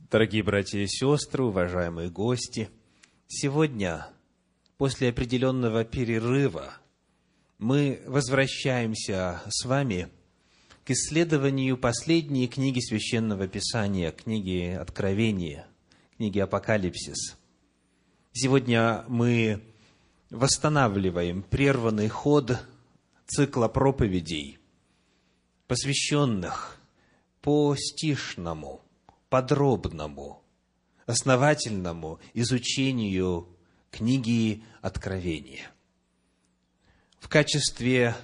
Дорогие братья и сестры, уважаемые гости, сегодня, после определенного перерыва, мы возвращаемся с вами к исследованию последней книги Священного Писания, книги Откровения, книги Апокалипсис. Сегодня мы восстанавливаем прерванный ход цикла проповедей, посвященных по стишному, подробному, основательному изучению книги Откровения. В качестве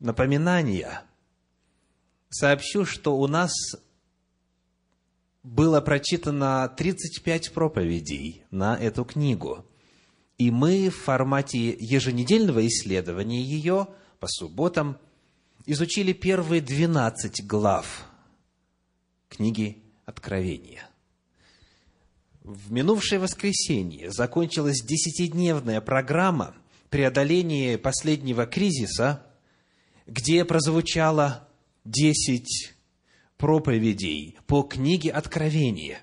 напоминания сообщу, что у нас было прочитано 35 проповедей на эту книгу. И мы в формате еженедельного исследования ее по субботам изучили первые 12 глав книги Откровения. В минувшее воскресенье закончилась десятидневная программа преодоления последнего кризиса, где прозвучало десять проповедей по книге Откровения.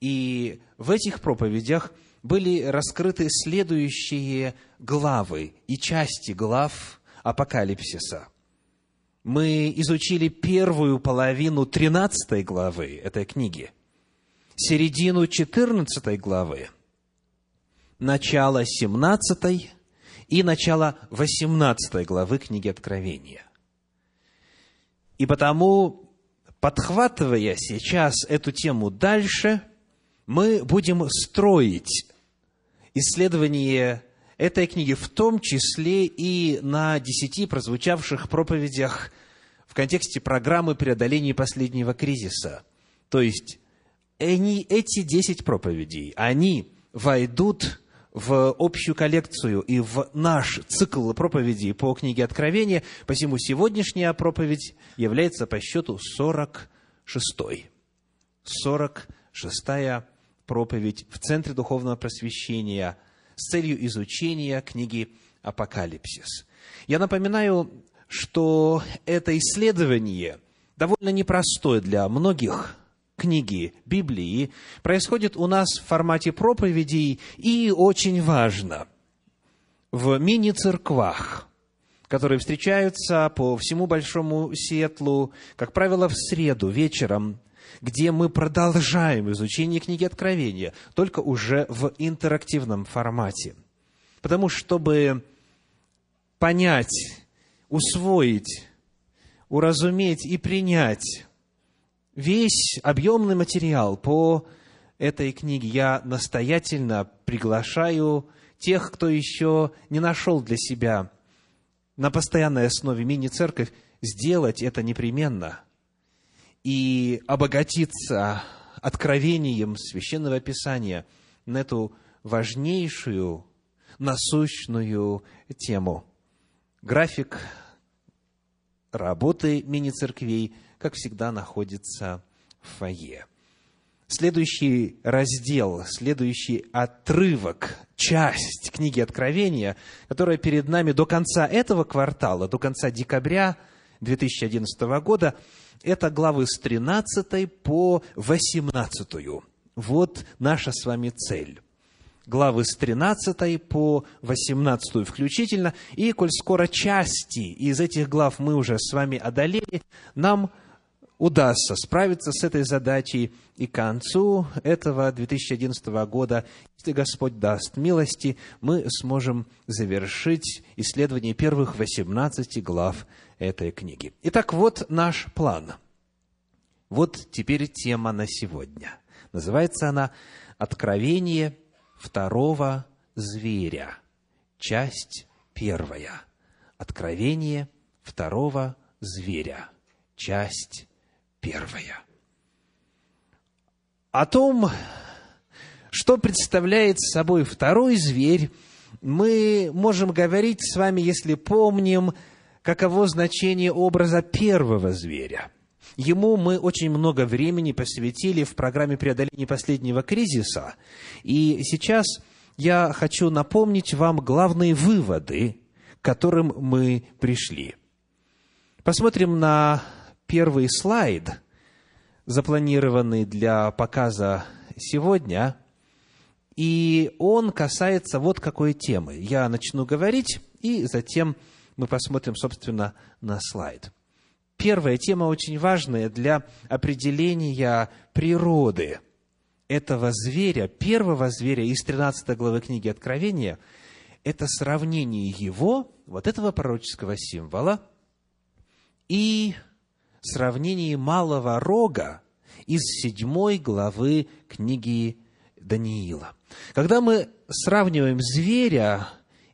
И в этих проповедях были раскрыты следующие главы и части глав Апокалипсиса – мы изучили первую половину 13 главы этой книги, середину 14 главы, начало 17 и начало 18 главы книги Откровения. И потому, подхватывая сейчас эту тему дальше, мы будем строить исследование этой книги, в том числе и на десяти прозвучавших проповедях в контексте программы преодоления последнего кризиса. То есть, они, эти десять проповедей, они войдут в общую коллекцию и в наш цикл проповедей по книге Откровения, посему сегодняшняя проповедь является по счету 46-й. 46-я проповедь в Центре Духовного Просвещения – с целью изучения книги Апокалипсис. Я напоминаю, что это исследование довольно непростое для многих книги Библии, происходит у нас в формате проповедей и очень важно в мини-церквах, которые встречаются по всему Большому Сетлу, как правило, в среду вечером где мы продолжаем изучение книги Откровения, только уже в интерактивном формате. Потому чтобы понять, усвоить, уразуметь и принять весь объемный материал по этой книге, я настоятельно приглашаю тех, кто еще не нашел для себя на постоянной основе мини-церковь, сделать это непременно – и обогатиться откровением Священного Писания на эту важнейшую, насущную тему. График работы мини-церквей, как всегда, находится в фойе. Следующий раздел, следующий отрывок, часть книги Откровения, которая перед нами до конца этого квартала, до конца декабря 2011 года, это главы с 13 по 18. Вот наша с вами цель. Главы с 13 по 18 включительно. И, коль скоро части из этих глав мы уже с вами одолели, нам удастся справиться с этой задачей и к концу этого 2011 года, если Господь даст милости, мы сможем завершить исследование первых 18 глав этой книги. Итак, вот наш план. Вот теперь тема на сегодня. Называется она «Откровение второго зверя». Часть первая. Откровение второго зверя. Часть первая. О том, что представляет собой второй зверь, мы можем говорить с вами, если помним, каково значение образа первого зверя. Ему мы очень много времени посвятили в программе преодоления последнего кризиса. И сейчас я хочу напомнить вам главные выводы, к которым мы пришли. Посмотрим на первый слайд, запланированный для показа сегодня, и он касается вот какой темы. Я начну говорить, и затем мы посмотрим, собственно, на слайд. Первая тема очень важная для определения природы этого зверя, первого зверя из 13 главы книги Откровения, это сравнение его, вот этого пророческого символа, и сравнение малого рога из 7 главы книги Даниила. Когда мы сравниваем зверя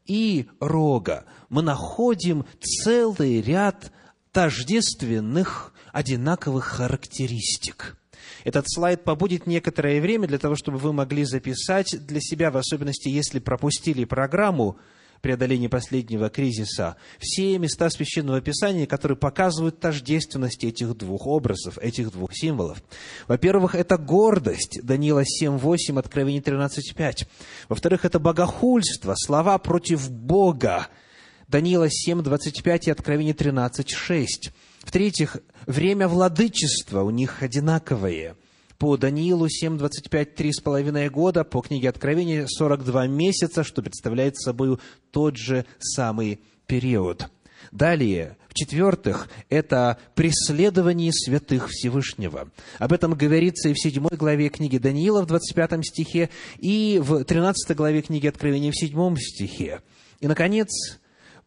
и рога, мы находим целый ряд тождественных, одинаковых характеристик. Этот слайд побудет некоторое время для того, чтобы вы могли записать для себя, в особенности, если пропустили программу преодоления последнего кризиса, все места Священного Писания, которые показывают тождественность этих двух образов, этих двух символов. Во-первых, это гордость, Даниила 7.8, Откровение 13.5. Во-вторых, это богохульство, слова против Бога, Даниила 7, 25 и Откровение 13, 6. В-третьих, время владычества у них одинаковое. По Даниилу 7, 25, три с половиной года, по книге Откровения 42 месяца, что представляет собой тот же самый период. Далее, в-четвертых, это преследование святых Всевышнего. Об этом говорится и в седьмой главе книги Даниила в 25 стихе, и в 13 главе книги Откровения в седьмом стихе. И, наконец,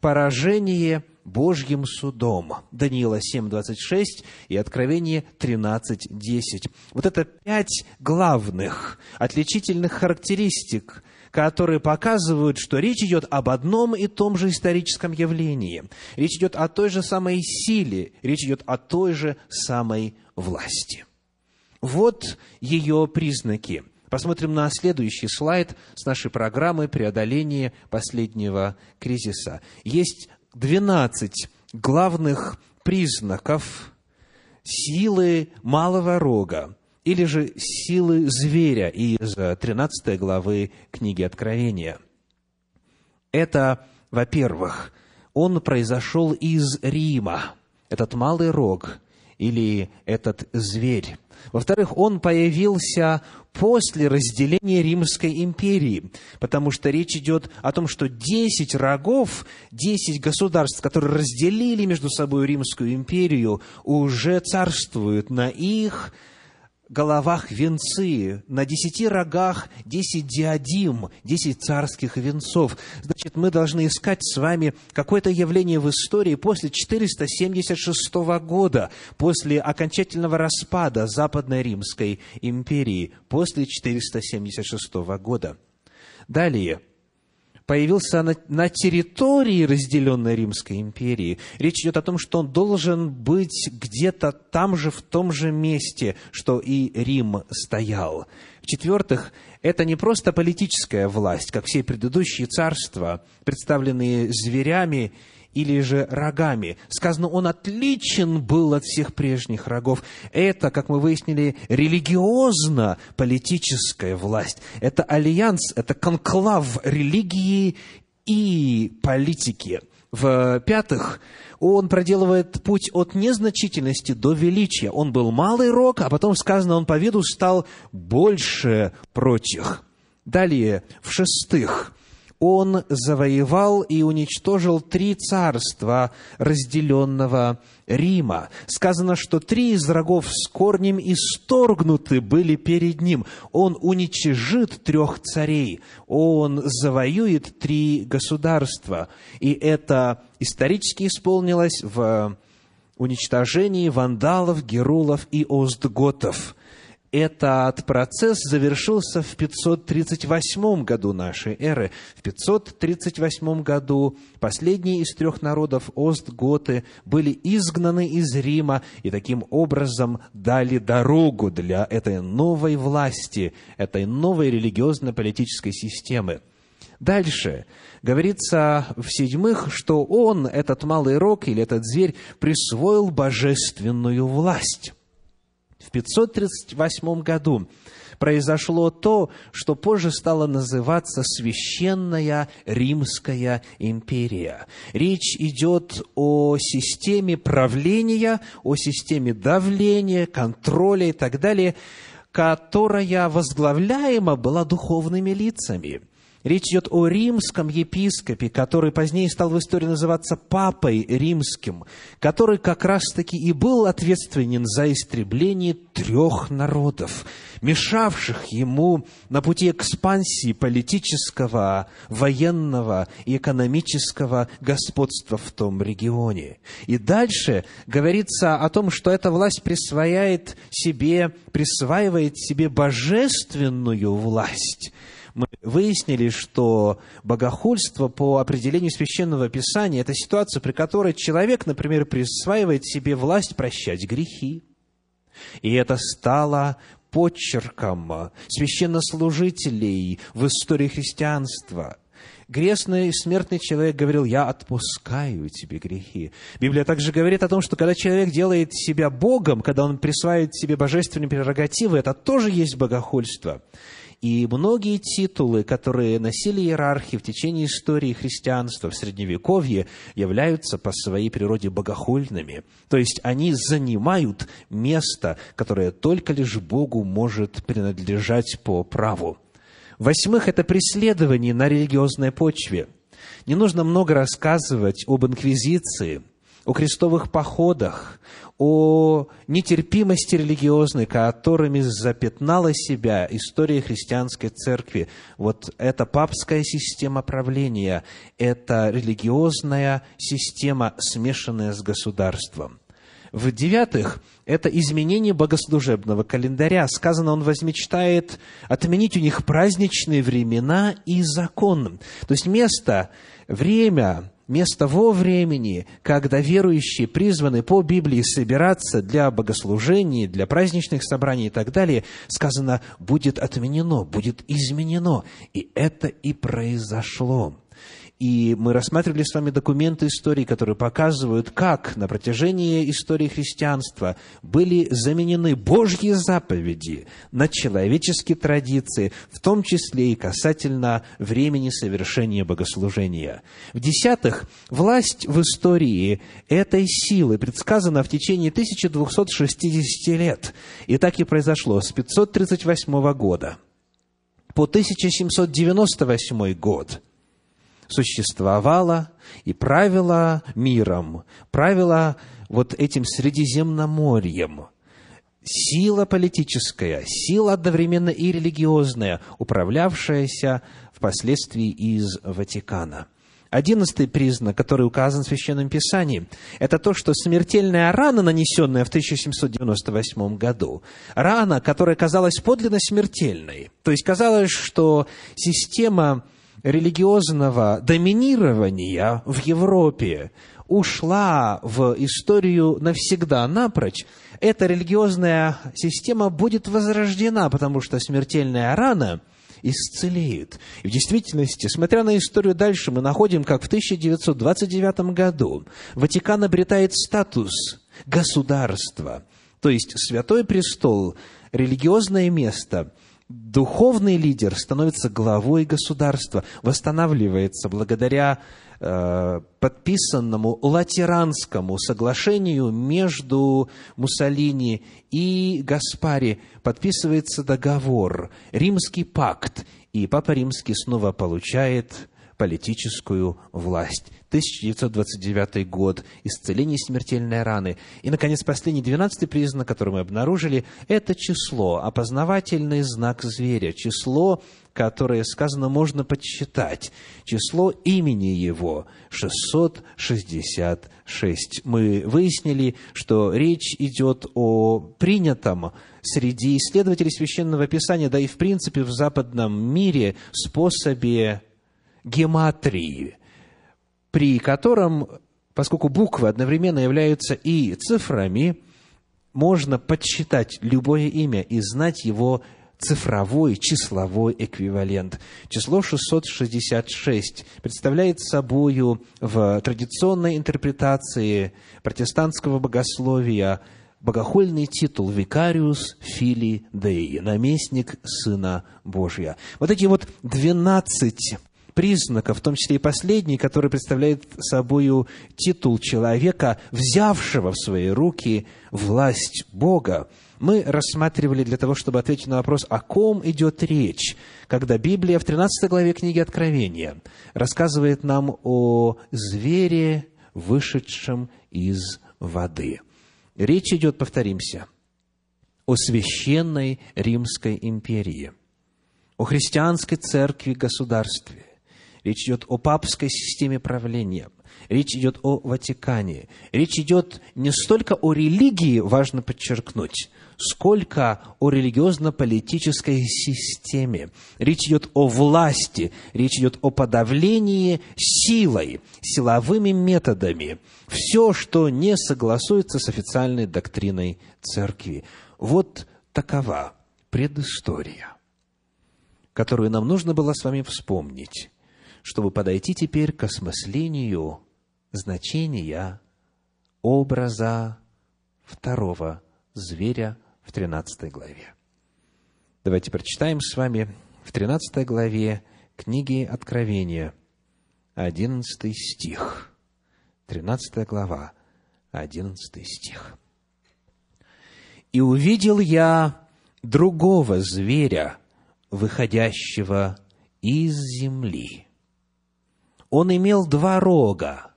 поражение Божьим судом. Даниила 7.26 и Откровение 13.10. Вот это пять главных отличительных характеристик, которые показывают, что речь идет об одном и том же историческом явлении. Речь идет о той же самой силе, речь идет о той же самой власти. Вот ее признаки – Посмотрим на следующий слайд с нашей программы преодоления последнего кризиса. Есть 12 главных признаков силы малого рога, или же силы зверя из 13 главы книги Откровения. Это, во-первых, он произошел из Рима, этот малый рог или этот зверь. Во-вторых, он появился после разделения Римской империи, потому что речь идет о том, что десять рогов, десять государств, которые разделили между собой Римскую империю, уже царствуют на их головах венцы, на десяти рогах десять диадим, десять царских венцов. Значит, мы должны искать с вами какое-то явление в истории после 476 года, после окончательного распада Западной Римской империи, после 476 года. Далее – появился на, на территории разделенной Римской империи. Речь идет о том, что он должен быть где-то там же, в том же месте, что и Рим стоял. В-четвертых, это не просто политическая власть, как все предыдущие царства, представленные зверями или же рогами. Сказано, он отличен был от всех прежних рогов. Это, как мы выяснили, религиозно-политическая власть. Это альянс, это конклав религии и политики. В-пятых, он проделывает путь от незначительности до величия. Он был малый рог, а потом сказано, он по виду стал больше прочих. Далее, в-шестых, он завоевал и уничтожил три царства разделенного Рима. Сказано, что три из врагов с корнем исторгнуты были перед ним. Он уничижит трех царей. Он завоюет три государства. И это исторически исполнилось в уничтожении вандалов, герулов и остготов – этот процесс завершился в 538 году нашей эры. В 538 году последние из трех народов Остготы были изгнаны из Рима и таким образом дали дорогу для этой новой власти, этой новой религиозно-политической системы. Дальше говорится в седьмых, что он, этот малый рог или этот зверь, присвоил божественную власть. В 538 году произошло то, что позже стало называться Священная Римская империя. Речь идет о системе правления, о системе давления, контроля и так далее, которая возглавляема была духовными лицами – Речь идет о римском епископе, который позднее стал в истории называться папой римским, который как раз-таки и был ответственен за истребление трех народов, мешавших ему на пути экспансии политического, военного и экономического господства в том регионе. И дальше говорится о том, что эта власть присваивает себе, присваивает себе божественную власть – мы выяснили, что богохульство по определению Священного Писания – это ситуация, при которой человек, например, присваивает себе власть прощать грехи. И это стало подчерком священнослужителей в истории христианства – грешный смертный человек говорил, я отпускаю тебе грехи. Библия также говорит о том, что когда человек делает себя Богом, когда он присваивает себе божественные прерогативы, это тоже есть богохульство. И многие титулы, которые носили иерархи в течение истории христианства в Средневековье, являются по своей природе богохульными. То есть они занимают место, которое только лишь Богу может принадлежать по праву. Восьмых, это преследование на религиозной почве. Не нужно много рассказывать об инквизиции, о крестовых походах, о нетерпимости религиозной, которыми запятнала себя история христианской церкви. Вот эта папская система правления, это религиозная система, смешанная с государством. В-девятых, это изменение богослужебного календаря. Сказано, он возмечтает отменить у них праздничные времена и закон. То есть место, время, место во времени, когда верующие призваны по Библии собираться для богослужений, для праздничных собраний и так далее, сказано, будет отменено, будет изменено. И это и произошло. И мы рассматривали с вами документы истории, которые показывают, как на протяжении истории христианства были заменены Божьи заповеди на человеческие традиции, в том числе и касательно времени совершения богослужения. В-десятых, власть в истории этой силы предсказана в течение 1260 лет. И так и произошло с 538 года по 1798 год – существовала и правила миром, правила вот этим Средиземноморьем. Сила политическая, сила одновременно и религиозная, управлявшаяся впоследствии из Ватикана. Одиннадцатый признак, который указан в Священном Писании, это то, что смертельная рана, нанесенная в 1798 году, рана, которая казалась подлинно смертельной, то есть казалось, что система религиозного доминирования в Европе ушла в историю навсегда, напрочь, эта религиозная система будет возрождена, потому что смертельная рана исцелеет. И в действительности, смотря на историю дальше, мы находим, как в 1929 году Ватикан обретает статус государства, то есть Святой Престол, религиозное место – духовный лидер становится главой государства, восстанавливается благодаря э, подписанному латеранскому соглашению между Муссолини и Гаспари. Подписывается договор, римский пакт, и Папа Римский снова получает политическую власть. 1929 год, исцеление смертельной раны. И, наконец, последний, двенадцатый признак, который мы обнаружили, это число, опознавательный знак зверя, число, которое, сказано, можно подсчитать. Число имени его 666. Мы выяснили, что речь идет о принятом среди исследователей Священного Писания, да и в принципе в западном мире способе гематрии – при котором, поскольку буквы одновременно являются и цифрами, можно подсчитать любое имя и знать его цифровой, числовой эквивалент. Число 666 представляет собою в традиционной интерпретации протестантского богословия богохульный титул «Викариус Фили Деи», наместник Сына Божия. Вот эти вот двенадцать признаков, в том числе и последний, который представляет собой титул человека, взявшего в свои руки власть Бога, мы рассматривали для того, чтобы ответить на вопрос, о ком идет речь, когда Библия в 13 главе книги Откровения рассказывает нам о звере, вышедшем из воды. Речь идет, повторимся, о священной Римской империи, о христианской церкви государстве. Речь идет о папской системе правления – Речь идет о Ватикане. Речь идет не столько о религии, важно подчеркнуть, сколько о религиозно-политической системе. Речь идет о власти, речь идет о подавлении силой, силовыми методами. Все, что не согласуется с официальной доктриной церкви. Вот такова предыстория, которую нам нужно было с вами вспомнить, чтобы подойти теперь к осмыслению значения образа второго зверя в 13 главе. Давайте прочитаем с вами в 13 главе книги Откровения, 11 стих. 13 глава, 11 стих. «И увидел я другого зверя, выходящего из земли. Он имел два рога,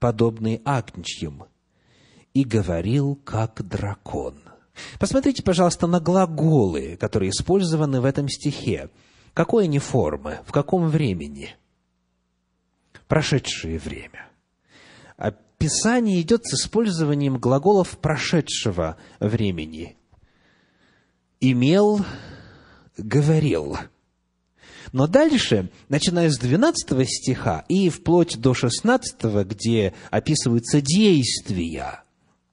подобный агнчьим, и говорил, как дракон. Посмотрите, пожалуйста, на глаголы, которые использованы в этом стихе. Какой они формы? В каком времени? Прошедшее время. Описание идет с использованием глаголов прошедшего времени. Имел, говорил – но дальше, начиная с 12 стиха и вплоть до 16, где описываются действия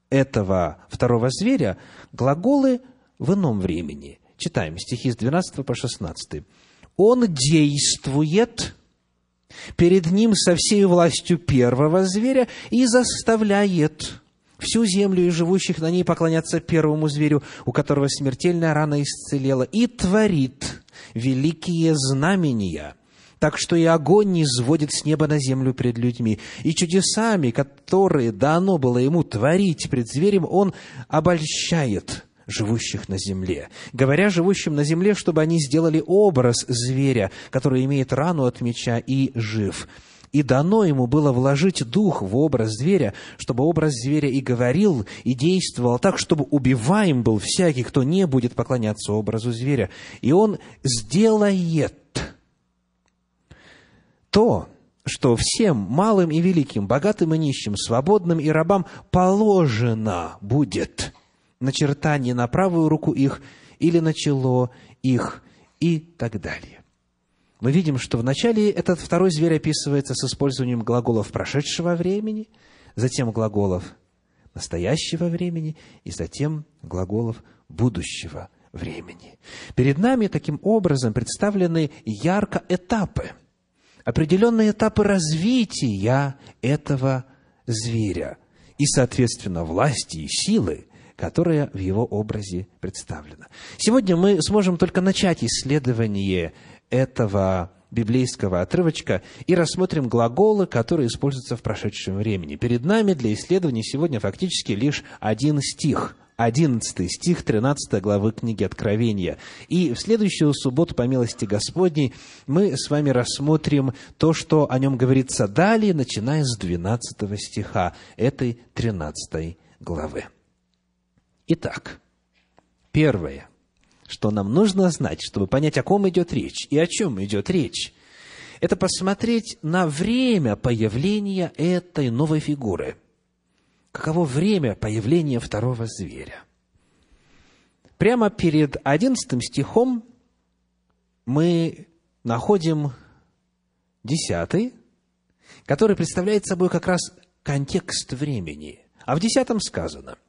этого второго зверя, глаголы в ином времени. Читаем стихи с 12 по 16. «Он действует перед ним со всей властью первого зверя и заставляет всю землю и живущих на ней поклоняться первому зверю, у которого смертельная рана исцелела, и творит великие знамения, так что и огонь не сводит с неба на землю пред людьми. И чудесами, которые дано было ему творить пред зверем, он обольщает живущих на земле, говоря живущим на земле, чтобы они сделали образ зверя, который имеет рану от меча и жив. И дано ему было вложить дух в образ зверя, чтобы образ зверя и говорил, и действовал так, чтобы убиваем был всякий, кто не будет поклоняться образу зверя. И он сделает то, что всем малым и великим, богатым и нищим, свободным и рабам положено будет начертание на правую руку их или на чело их и так далее мы видим, что вначале этот второй зверь описывается с использованием глаголов прошедшего времени, затем глаголов настоящего времени и затем глаголов будущего времени. Перед нами таким образом представлены ярко этапы, определенные этапы развития этого зверя и, соответственно, власти и силы, которая в его образе представлена. Сегодня мы сможем только начать исследование этого библейского отрывочка и рассмотрим глаголы, которые используются в прошедшем времени. Перед нами для исследования сегодня фактически лишь один стих, 11 стих 13 главы книги Откровения. И в следующую субботу, по милости Господней, мы с вами рассмотрим то, что о нем говорится далее, начиная с 12 стиха этой 13 главы. Итак, первое что нам нужно знать, чтобы понять, о ком идет речь и о чем идет речь, это посмотреть на время появления этой новой фигуры. Каково время появления второго зверя? Прямо перед одиннадцатым стихом мы находим десятый, который представляет собой как раз контекст времени. А в десятом сказано –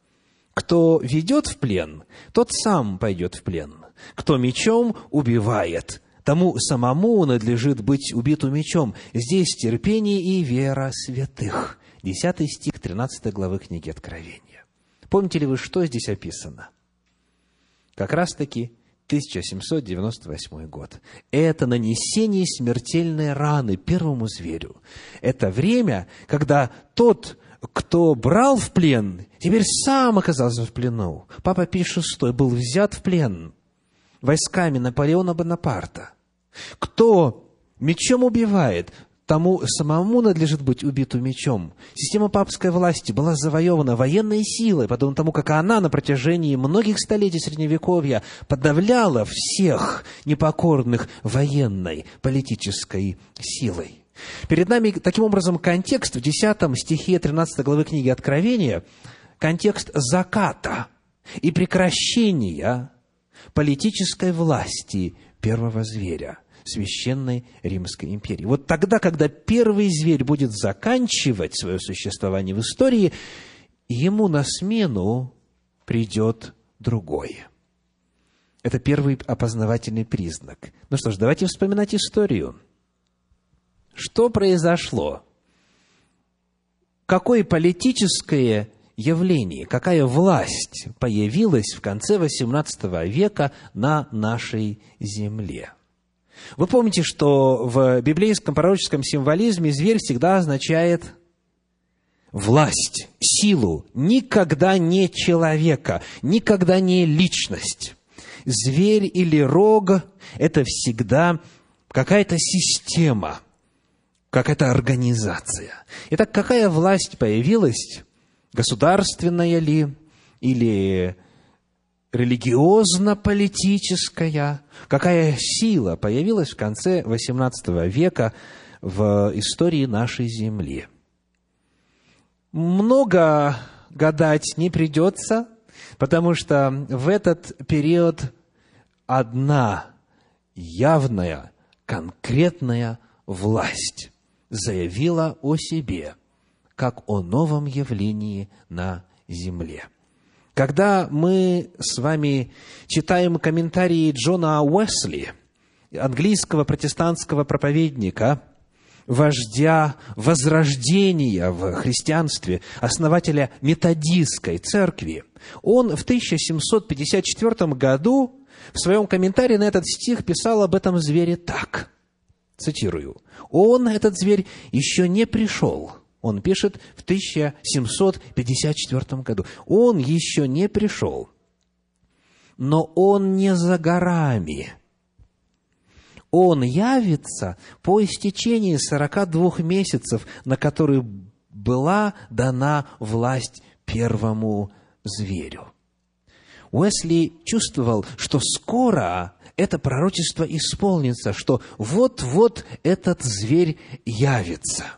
кто ведет в плен, тот сам пойдет в плен. Кто мечом убивает, тому самому надлежит быть убиту мечом. Здесь терпение и вера святых. Десятый стих 13 главы книги Откровения. Помните ли вы, что здесь описано? Как раз-таки 1798 год. Это нанесение смертельной раны первому зверю. Это время, когда тот, кто брал в плен, теперь сам оказался в плену. Папа Пий VI был взят в плен войсками Наполеона Бонапарта. Кто мечом убивает, тому самому надлежит быть убиту мечом. Система папской власти была завоевана военной силой, подобно тому, как она на протяжении многих столетий Средневековья подавляла всех непокорных военной, политической силой. Перед нами, таким образом, контекст в 10 стихе 13 главы книги Откровения, контекст заката и прекращения политической власти первого зверя – Священной Римской империи. Вот тогда, когда первый зверь будет заканчивать свое существование в истории, ему на смену придет другой. Это первый опознавательный признак. Ну что ж, давайте вспоминать историю. Что произошло? Какое политическое явление, какая власть появилась в конце XVIII века на нашей земле? Вы помните, что в библейском пророческом символизме зверь всегда означает власть, силу, никогда не человека, никогда не личность. Зверь или рог – это всегда какая-то система, какая-то организация. Итак, какая власть появилась, государственная ли, или религиозно-политическая, какая сила появилась в конце XVIII века в истории нашей Земли. Много гадать не придется, потому что в этот период одна явная, конкретная власть заявила о себе, как о новом явлении на земле – когда мы с вами читаем комментарии Джона Уэсли, английского протестантского проповедника, вождя возрождения в христианстве, основателя методистской церкви, он в 1754 году в своем комментарии на этот стих писал об этом звере так, цитирую, «Он, этот зверь, еще не пришел, он пишет в 1754 году. Он еще не пришел, но он не за горами. Он явится по истечении 42 месяцев, на которые была дана власть первому зверю. Уэсли чувствовал, что скоро это пророчество исполнится, что вот-вот этот зверь явится –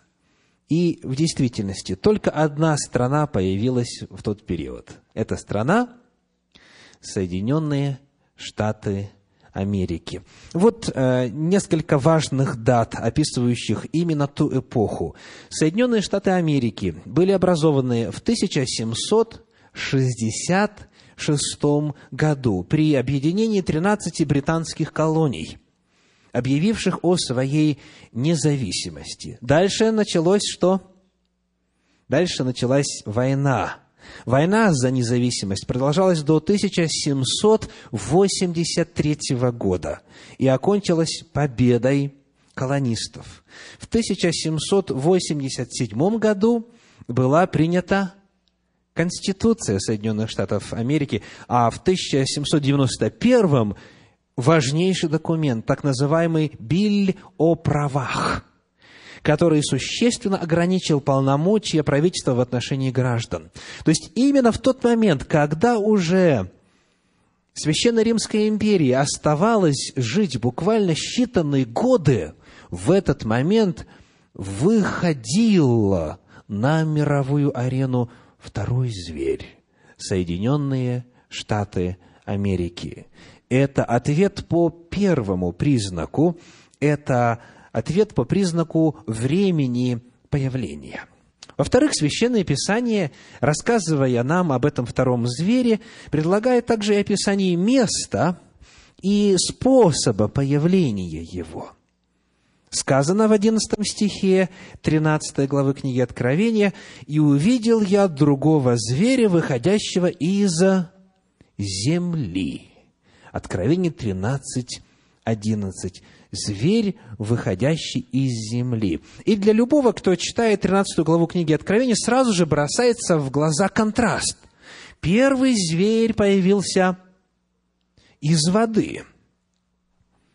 и в действительности только одна страна появилась в тот период. Эта страна – Соединенные Штаты Америки. Вот э, несколько важных дат, описывающих именно ту эпоху. Соединенные Штаты Америки были образованы в 1766 году при объединении 13 британских колоний – объявивших о своей независимости. Дальше началось что? Дальше началась война. Война за независимость продолжалась до 1783 года и окончилась победой колонистов. В 1787 году была принята Конституция Соединенных Штатов Америки, а в 1791 важнейший документ, так называемый «Биль о правах», который существенно ограничил полномочия правительства в отношении граждан. То есть именно в тот момент, когда уже Священной Римской империи оставалось жить буквально считанные годы, в этот момент выходил на мировую арену второй зверь – Соединенные Штаты Америки это ответ по первому признаку, это ответ по признаку времени появления. Во-вторых, Священное Писание, рассказывая нам об этом втором звере, предлагает также и описание места и способа появления его. Сказано в 11 стихе 13 главы книги Откровения, «И увидел я другого зверя, выходящего из земли». Откровение 13, 11. Зверь, выходящий из земли. И для любого, кто читает 13 главу книги Откровения, сразу же бросается в глаза контраст. Первый зверь появился из воды.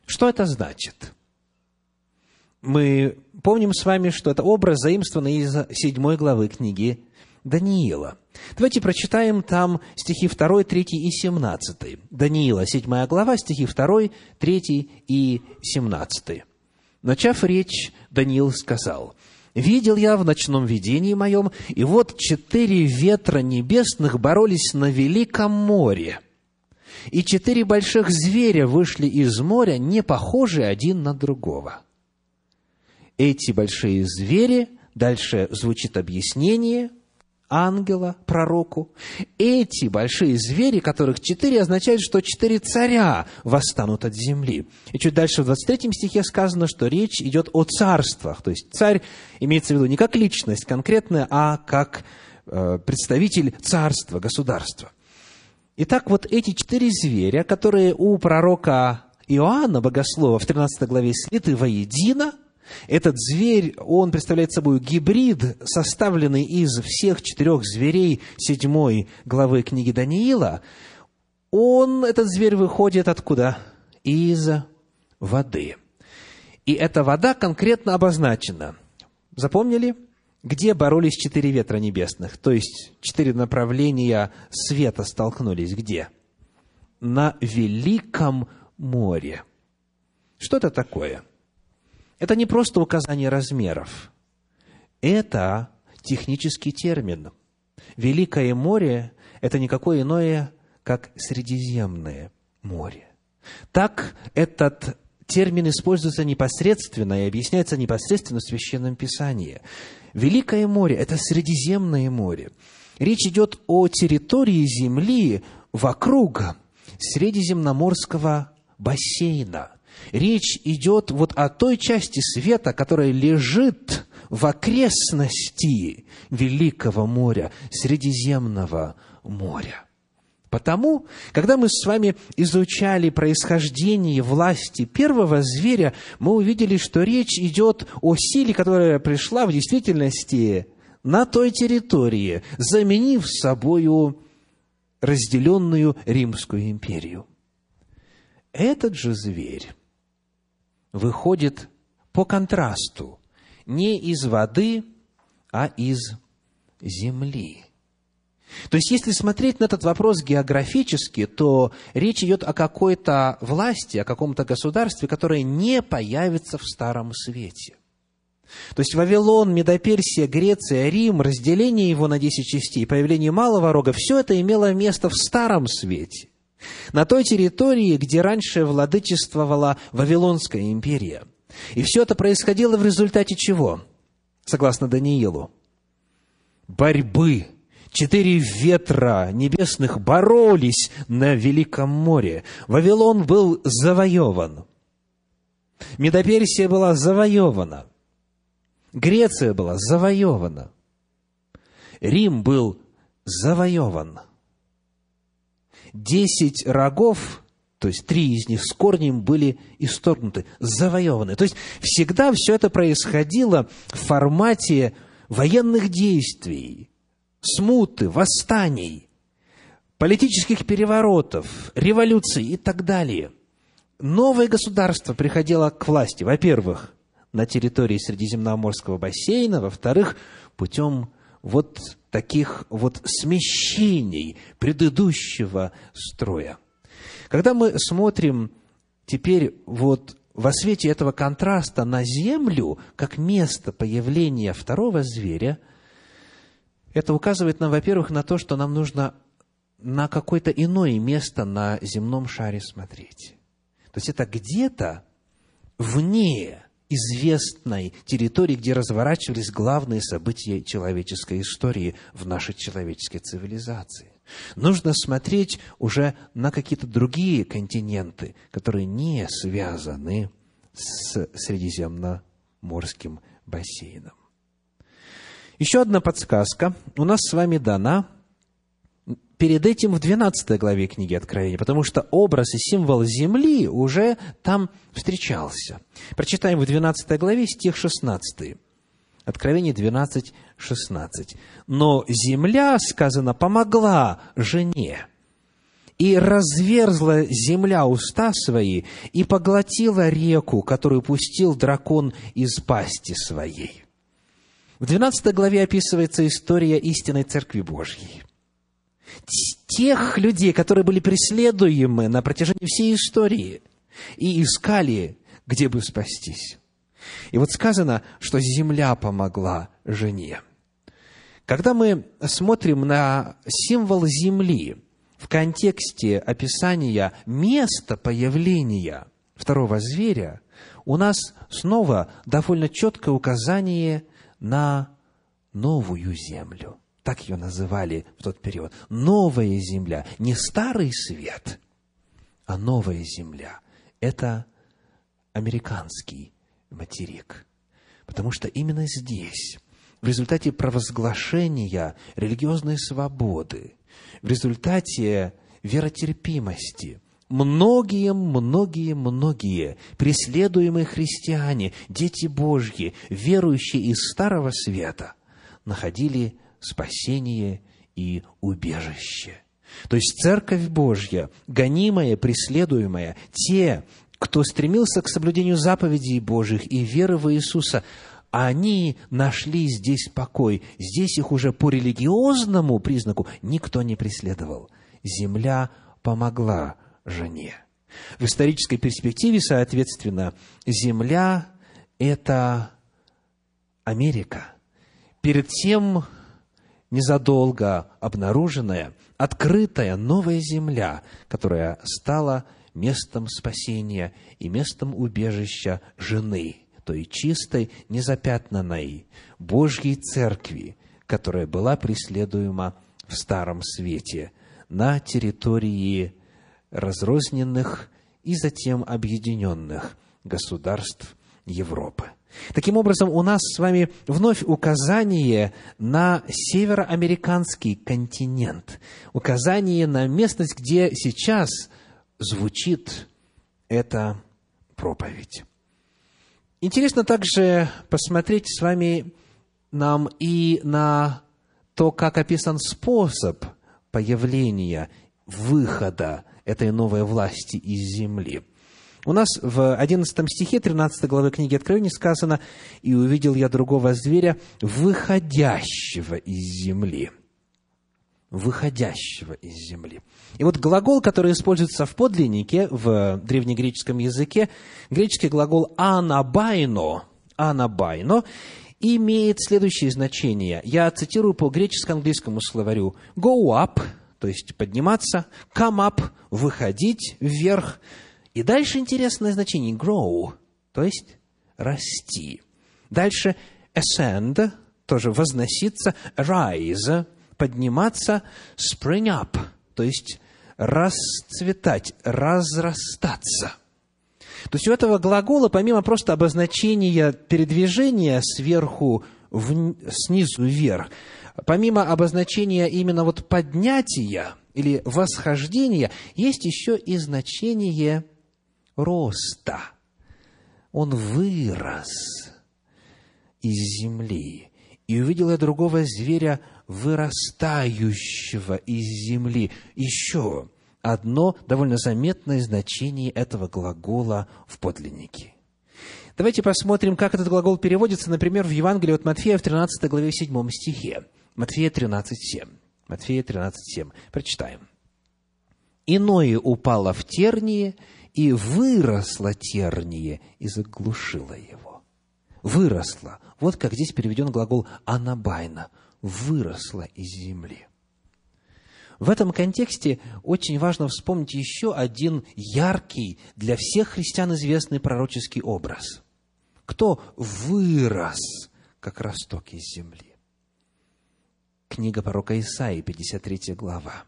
Что это значит? Мы помним с вами, что это образ заимствованный из седьмой главы книги Даниила. Давайте прочитаем там стихи 2, 3 и 17. Даниила, 7 глава, стихи 2, 3 и 17. Начав речь, Даниил сказал, «Видел я в ночном видении моем, и вот четыре ветра небесных боролись на великом море, и четыре больших зверя вышли из моря, не похожие один на другого» эти большие звери, дальше звучит объяснение ангела, пророку. Эти большие звери, которых четыре, означают, что четыре царя восстанут от земли. И чуть дальше в 23 стихе сказано, что речь идет о царствах. То есть царь имеется в виду не как личность конкретная, а как э, представитель царства, государства. Итак, вот эти четыре зверя, которые у пророка Иоанна, богослова, в 13 главе слиты воедино – этот зверь, он представляет собой гибрид, составленный из всех четырех зверей седьмой главы книги Даниила. Он, этот зверь, выходит откуда? Из воды. И эта вода конкретно обозначена. Запомнили? Где боролись четыре ветра небесных? То есть, четыре направления света столкнулись. Где? На Великом море. Что это такое? – это не просто указание размеров. Это технический термин. Великое море – это никакое иное, как Средиземное море. Так этот термин используется непосредственно и объясняется непосредственно в Священном Писании. Великое море – это Средиземное море. Речь идет о территории Земли вокруг Средиземноморского бассейна – Речь идет вот о той части света, которая лежит в окрестности Великого моря, Средиземного моря. Потому, когда мы с вами изучали происхождение власти первого зверя, мы увидели, что речь идет о силе, которая пришла в действительности на той территории, заменив собою разделенную Римскую империю. Этот же зверь выходит по контрасту не из воды, а из земли. То есть, если смотреть на этот вопрос географически, то речь идет о какой-то власти, о каком-то государстве, которое не появится в Старом Свете. То есть Вавилон, Медоперсия, Греция, Рим, разделение его на десять частей, появление малого рога, все это имело место в Старом Свете на той территории, где раньше владычествовала Вавилонская империя. И все это происходило в результате чего? Согласно Даниилу. Борьбы. Четыре ветра небесных боролись на Великом море. Вавилон был завоеван. Медоперсия была завоевана. Греция была завоевана. Рим был завоеван десять рогов, то есть три из них с корнем были исторгнуты, завоеваны. То есть всегда все это происходило в формате военных действий, смуты, восстаний, политических переворотов, революций и так далее. Новое государство приходило к власти, во-первых, на территории Средиземноморского бассейна, во-вторых, путем вот таких вот смещений предыдущего строя. Когда мы смотрим теперь вот во свете этого контраста на землю, как место появления второго зверя, это указывает нам, во-первых, на то, что нам нужно на какое-то иное место на земном шаре смотреть. То есть это где-то вне известной территории, где разворачивались главные события человеческой истории в нашей человеческой цивилизации. Нужно смотреть уже на какие-то другие континенты, которые не связаны с Средиземноморьем. морским бассейном. Еще одна подсказка у нас с вами дана перед этим в 12 главе книги Откровения, потому что образ и символ земли уже там встречался. Прочитаем в 12 главе стих 16. Откровение 12, 16. «Но земля, сказано, помогла жене, и разверзла земля уста свои, и поглотила реку, которую пустил дракон из пасти своей». В 12 главе описывается история истинной Церкви Божьей тех людей, которые были преследуемы на протяжении всей истории и искали, где бы спастись. И вот сказано, что земля помогла жене. Когда мы смотрим на символ земли в контексте описания места появления второго зверя, у нас снова довольно четкое указание на новую землю – так ее называли в тот период. Новая земля, не старый свет, а новая земля. Это американский материк. Потому что именно здесь, в результате провозглашения религиозной свободы, в результате веротерпимости, многие, многие, многие преследуемые христиане, дети Божьи, верующие из Старого Света, находили спасение и убежище. То есть Церковь Божья, гонимая, преследуемая, те, кто стремился к соблюдению заповедей Божьих и веры в Иисуса, они нашли здесь покой. Здесь их уже по религиозному признаку никто не преследовал. Земля помогла жене. В исторической перспективе, соответственно, земля – это Америка. Перед тем незадолго обнаруженная, открытая новая земля, которая стала местом спасения и местом убежища жены, той чистой, незапятнанной Божьей Церкви, которая была преследуема в Старом Свете на территории разрозненных и затем объединенных государств Европы. Таким образом, у нас с вами вновь указание на североамериканский континент, указание на местность, где сейчас звучит эта проповедь. Интересно также посмотреть с вами нам и на то, как описан способ появления, выхода этой новой власти из земли – у нас в 11 стихе 13 главы книги Откровения сказано, «И увидел я другого зверя, выходящего из земли». Выходящего из земли. И вот глагол, который используется в подлиннике, в древнегреческом языке, греческий глагол «анабайно», «анабайно», имеет следующее значение. Я цитирую по греческо-английскому словарю. Go up, то есть подниматься, come up, выходить вверх, и дальше интересное значение grow, то есть расти. Дальше ascend, тоже возноситься, rise, подниматься, spring up, то есть расцветать, разрастаться. То есть у этого глагола, помимо просто обозначения передвижения сверху в, снизу вверх, помимо обозначения именно вот поднятия или восхождения, есть еще и значение роста. Он вырос из земли. И увидел я другого зверя, вырастающего из земли. Еще одно довольно заметное значение этого глагола в подлиннике. Давайте посмотрим, как этот глагол переводится, например, в Евангелии от Матфея в 13 главе 7 стихе. Матфея 13, 7. Матфея 13, 7. Прочитаем. «Иное упало в тернии, и выросла терние и заглушила его. Выросла. Вот как здесь переведен глагол «анабайна» – выросла из земли. В этом контексте очень важно вспомнить еще один яркий, для всех христиан известный пророческий образ. Кто вырос, как росток из земли? Книга пророка Исаии, 53 глава.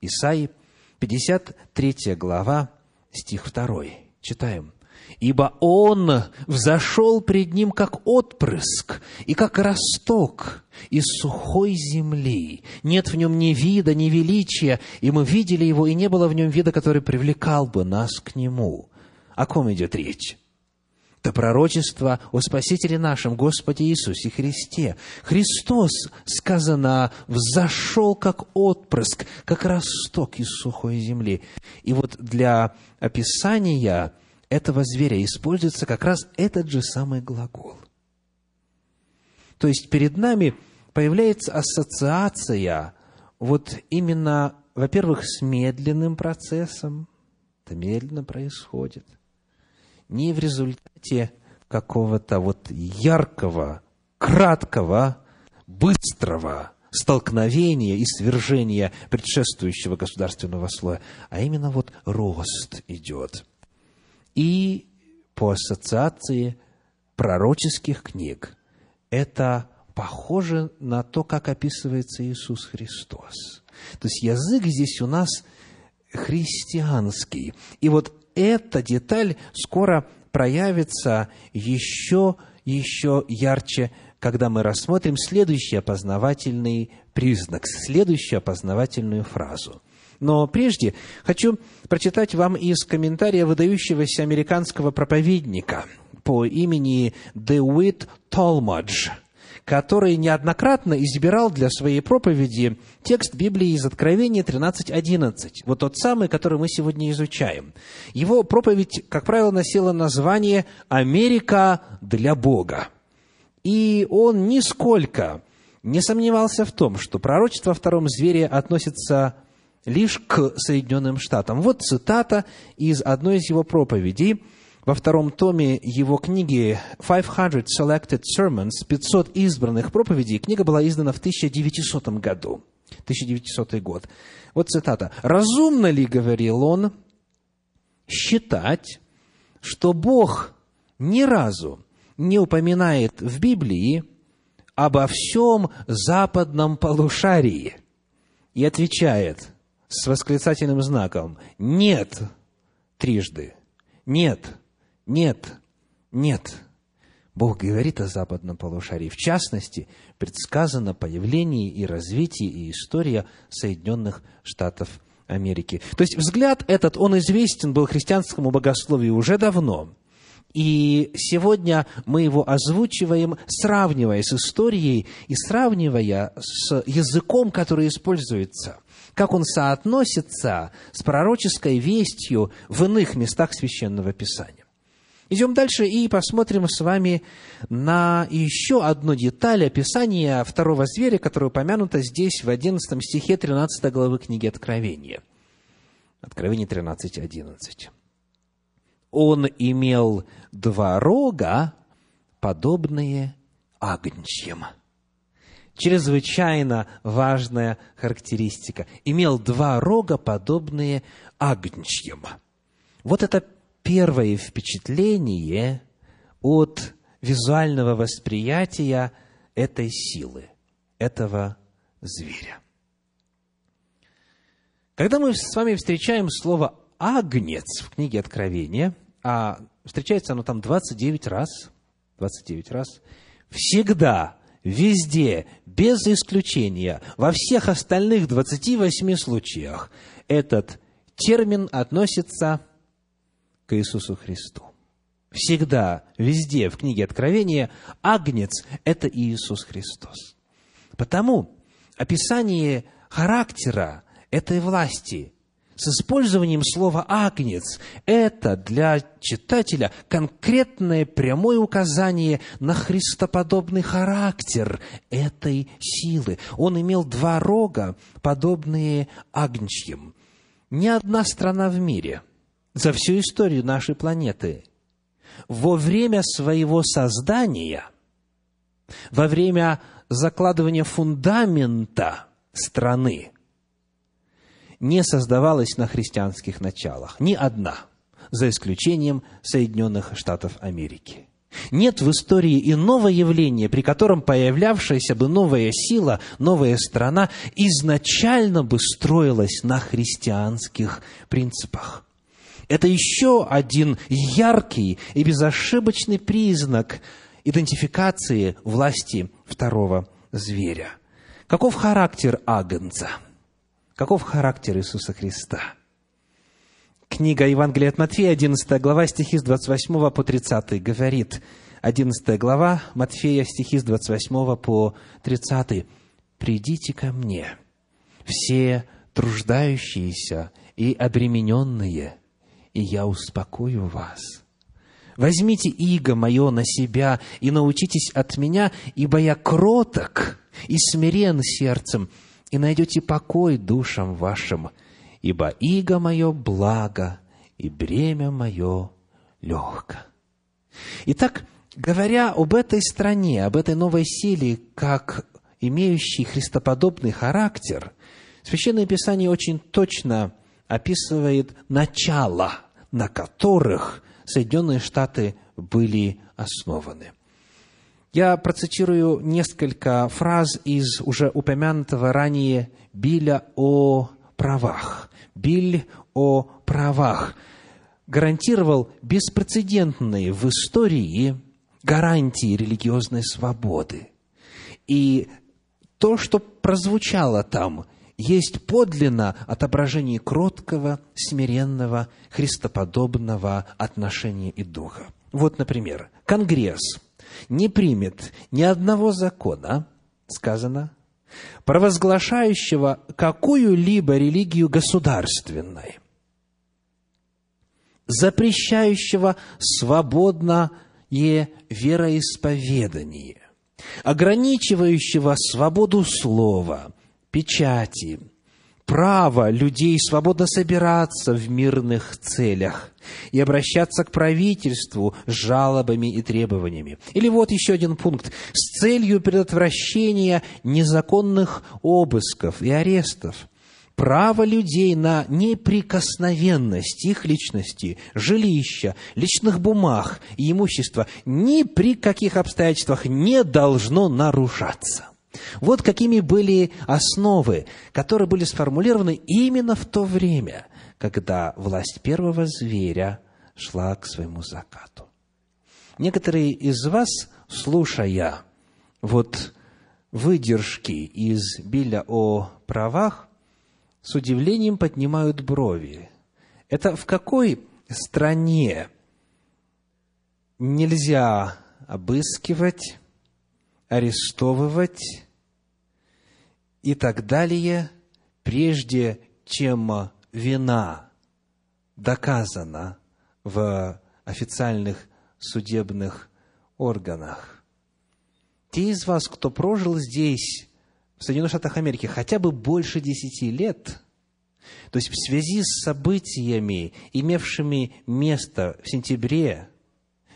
Исаии, 53 глава, стих 2. Читаем. ибо Он взошел пред Ним как отпрыск и как росток из сухой земли. Нет в Нем ни вида, ни величия, и мы видели Его, и не было в Нем вида, который привлекал бы нас к Нему. О ком идет речь? Это пророчество о Спасителе нашем, Господе Иисусе Христе. Христос, сказано, взошел как отпрыск, как росток из сухой земли. И вот для описания этого зверя используется как раз этот же самый глагол. То есть перед нами появляется ассоциация вот именно, во-первых, с медленным процессом, это медленно происходит, не в результате какого-то вот яркого, краткого, быстрого столкновения и свержения предшествующего государственного слоя, а именно вот рост идет – и по ассоциации пророческих книг это похоже на то, как описывается Иисус Христос. То есть язык здесь у нас христианский. И вот эта деталь скоро проявится еще, еще ярче, когда мы рассмотрим следующий опознавательный признак, следующую опознавательную фразу. Но прежде хочу прочитать вам из комментария выдающегося американского проповедника по имени Деуит Толмадж, который неоднократно избирал для своей проповеди текст Библии из Откровения 13.11, вот тот самый, который мы сегодня изучаем. Его проповедь, как правило, носила название «Америка для Бога». И он нисколько не сомневался в том, что пророчество о втором звере относится лишь к Соединенным Штатам. Вот цитата из одной из его проповедей во втором томе его книги «500 Selected Sermons» «500 избранных проповедей». Книга была издана в 1900 году. 1900 год. Вот цитата. «Разумно ли, — говорил он, — считать, что Бог ни разу не упоминает в Библии обо всем западном полушарии?» И отвечает – с восклицательным знаком «Нет!» трижды. «Нет! Нет! Нет!» Бог говорит о западном полушарии. В частности, предсказано появление и развитие и история Соединенных Штатов Америки. То есть взгляд этот, он известен был христианскому богословию уже давно. И сегодня мы его озвучиваем, сравнивая с историей и сравнивая с языком, который используется – как он соотносится с пророческой вестью в иных местах Священного Писания. Идем дальше и посмотрим с вами на еще одну деталь описания второго зверя, которое упомянуто здесь в 11 стихе 13 главы книги Откровения. Откровение 13, 11. Он имел два рога, подобные агнчьим чрезвычайно важная характеристика. Имел два рога, подобные агнчьим. Вот это первое впечатление от визуального восприятия этой силы, этого зверя. Когда мы с вами встречаем слово «агнец» в книге Откровения, а встречается оно там 29 раз, 29 раз, всегда везде, без исключения, во всех остальных 28 случаях этот термин относится к Иисусу Христу. Всегда, везде в книге Откровения Агнец – это Иисус Христос. Потому описание характера этой власти с использованием слова «агнец» – это для читателя конкретное прямое указание на христоподобный характер этой силы. Он имел два рога, подобные агнчьим. Ни одна страна в мире за всю историю нашей планеты во время своего создания, во время закладывания фундамента страны – не создавалась на христианских началах. Ни одна, за исключением Соединенных Штатов Америки. Нет в истории иного явления, при котором появлявшаяся бы новая сила, новая страна изначально бы строилась на христианских принципах. Это еще один яркий и безошибочный признак идентификации власти второго зверя. Каков характер Агнца? Каков характер Иисуса Христа? Книга Евангелия от Матфея, 11 глава, стихи с 28 по 30 говорит, 11 глава Матфея, стихи с 28 по 30. «Придите ко мне, все труждающиеся и обремененные, и я успокою вас. Возьмите иго мое на себя и научитесь от меня, ибо я кроток и смирен сердцем, и найдете покой душам вашим, ибо иго мое благо, и бремя мое легко. Итак, говоря об этой стране, об этой новой силе, как имеющей христоподобный характер, Священное Писание очень точно описывает начало, на которых Соединенные Штаты были основаны. Я процитирую несколько фраз из уже упомянутого ранее Биля о правах. Биль о правах гарантировал беспрецедентные в истории гарантии религиозной свободы. И то, что прозвучало там, есть подлинно отображение кроткого, смиренного, христоподобного отношения и духа. Вот, например, Конгресс не примет ни одного закона, сказано, провозглашающего какую-либо религию государственной, запрещающего свободное вероисповедание, ограничивающего свободу слова, печати, право людей свободно собираться в мирных целях и обращаться к правительству с жалобами и требованиями. Или вот еще один пункт. С целью предотвращения незаконных обысков и арестов право людей на неприкосновенность их личности, жилища, личных бумаг и имущества ни при каких обстоятельствах не должно нарушаться. Вот какими были основы, которые были сформулированы именно в то время, когда власть первого зверя шла к своему закату. Некоторые из вас, слушая вот выдержки из Биля о правах, с удивлением поднимают брови. Это в какой стране нельзя обыскивать, арестовывать, и так далее, прежде чем вина доказана в официальных судебных органах. Те из вас, кто прожил здесь, в Соединенных Штатах Америки, хотя бы больше десяти лет, то есть в связи с событиями, имевшими место в сентябре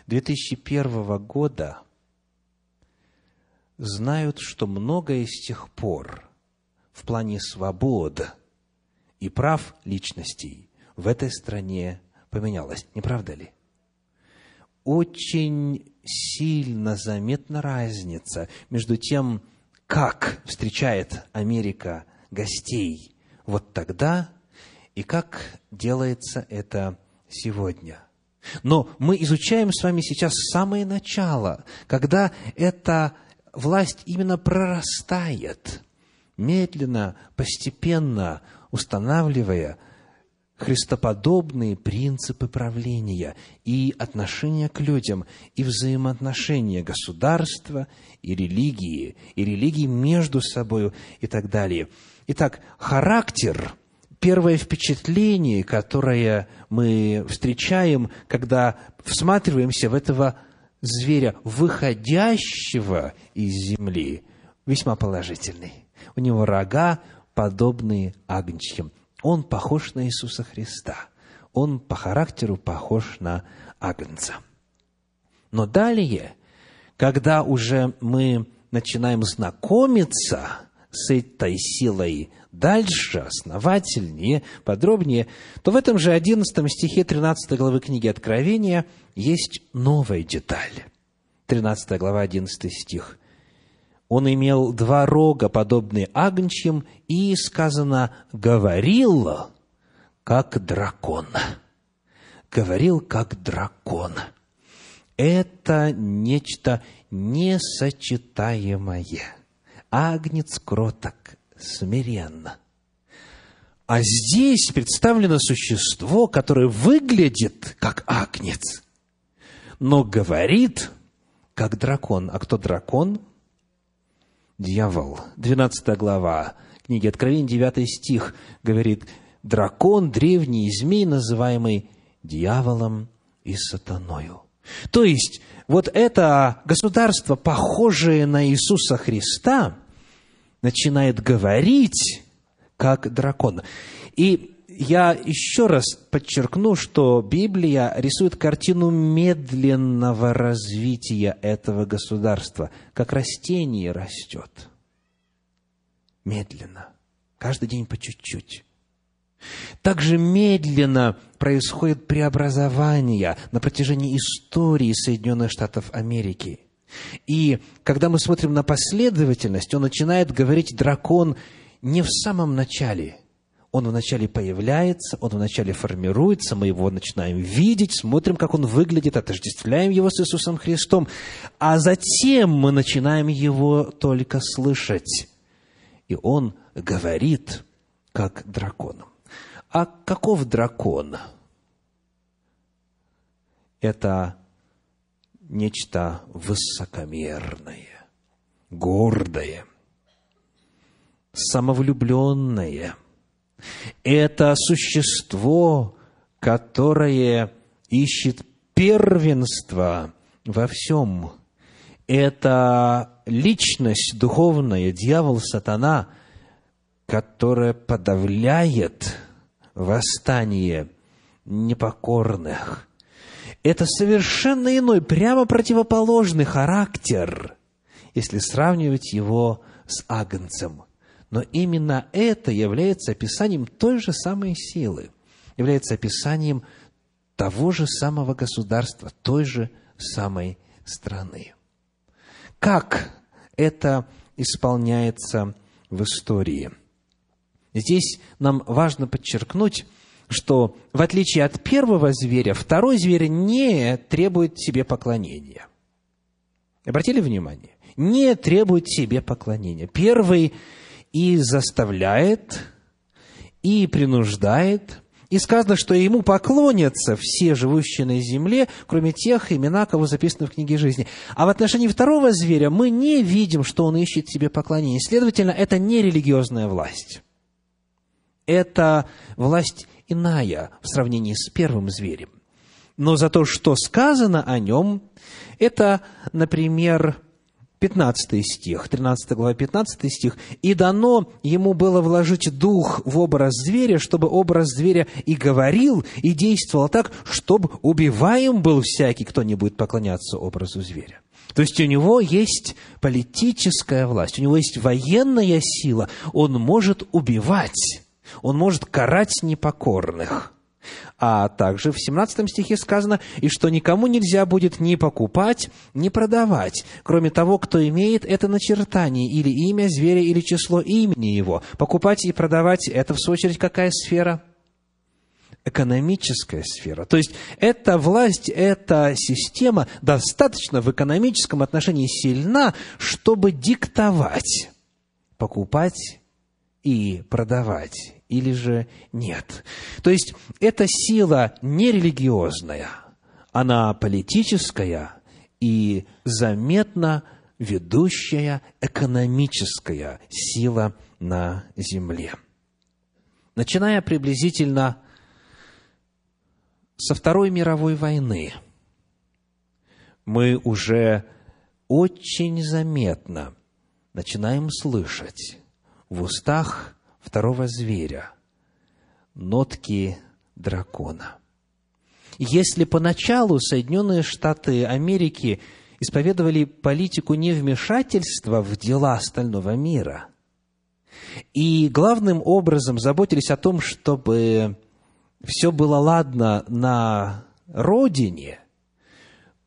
2001 года, знают, что многое с тех пор в плане свобод и прав личностей в этой стране поменялось. Не правда ли? Очень сильно заметна разница между тем, как встречает Америка гостей вот тогда и как делается это сегодня. Но мы изучаем с вами сейчас самое начало, когда эта власть именно прорастает – медленно, постепенно устанавливая христоподобные принципы правления и отношения к людям, и взаимоотношения государства и религии, и религии между собой и так далее. Итак, характер, первое впечатление, которое мы встречаем, когда всматриваемся в этого зверя, выходящего из земли, весьма положительный. У него рога, подобные агнчьим. Он похож на Иисуса Христа. Он по характеру похож на агнца. Но далее, когда уже мы начинаем знакомиться с этой силой дальше, основательнее, подробнее, то в этом же 11 стихе 13 главы книги Откровения есть новая деталь. 13 глава, 11 стих. Он имел два рога, подобные агнчим, и, сказано, говорил, как дракон. говорил как дракон. Это нечто несочетаемое. Агнец кроток, смиренно. А здесь представлено существо, которое выглядит как агнец, но говорит как дракон. А кто дракон? Дьявол. 12 глава книги Откровения, 9 стих, говорит, дракон, древний змей, называемый дьяволом и сатаною. То есть, вот это государство, похожее на Иисуса Христа, начинает говорить как дракон. И я еще раз подчеркну, что Библия рисует картину медленного развития этого государства, как растение растет. Медленно. Каждый день по чуть-чуть. Также медленно происходит преобразование на протяжении истории Соединенных Штатов Америки. И когда мы смотрим на последовательность, он начинает говорить дракон не в самом начале. Он вначале появляется, он вначале формируется, мы его начинаем видеть, смотрим, как он выглядит, отождествляем его с Иисусом Христом, а затем мы начинаем его только слышать. И он говорит, как дракон. А каков дракон? Это нечто высокомерное, гордое, самовлюбленное. Это существо, которое ищет первенство во всем. Это личность духовная, дьявол, сатана, которая подавляет восстание непокорных. Это совершенно иной, прямо противоположный характер, если сравнивать его с агнцем. Но именно это является описанием той же самой силы, является описанием того же самого государства, той же самой страны. Как это исполняется в истории? Здесь нам важно подчеркнуть, что в отличие от первого зверя, второй зверь не требует себе поклонения. Обратили внимание? Не требует себе поклонения. Первый и заставляет, и принуждает, и сказано, что ему поклонятся все живущие на земле, кроме тех имена, кого записано в книге жизни. А в отношении второго зверя мы не видим, что он ищет себе поклонение. Следовательно, это не религиозная власть это власть иная в сравнении с первым зверем. Но за то, что сказано о нем, это, например, 15 стих, 13 глава, 15 стих. «И дано ему было вложить дух в образ зверя, чтобы образ зверя и говорил, и действовал так, чтобы убиваем был всякий, кто не будет поклоняться образу зверя». То есть у него есть политическая власть, у него есть военная сила, он может убивать он может карать непокорных. А также в 17 стихе сказано, и что никому нельзя будет ни покупать, ни продавать, кроме того, кто имеет это начертание, или имя зверя, или число имени его. Покупать и продавать – это, в свою очередь, какая сфера? Экономическая сфера. То есть, эта власть, эта система достаточно в экономическом отношении сильна, чтобы диктовать, покупать и продавать или же нет. То есть, эта сила не религиозная, она политическая и заметно ведущая экономическая сила на земле. Начиная приблизительно со Второй мировой войны, мы уже очень заметно начинаем слышать в устах второго зверя, нотки дракона. Если поначалу Соединенные Штаты Америки исповедовали политику невмешательства в дела остального мира, и главным образом заботились о том, чтобы все было ладно на родине,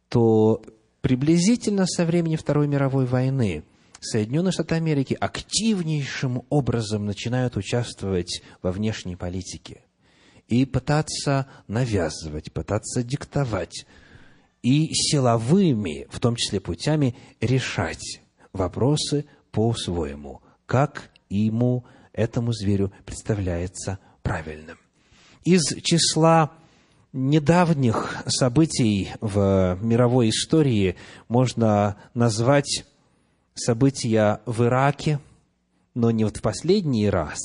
то приблизительно со времени Второй мировой войны Соединенные Штаты Америки активнейшим образом начинают участвовать во внешней политике. и пытаться навязывать, пытаться диктовать, и силовыми, в том числе путями, решать вопросы по-своему, как ему, этому зверю, представляется правильным. Из числа недавних событий в мировой истории можно назвать события в Ираке, но не вот в последний раз,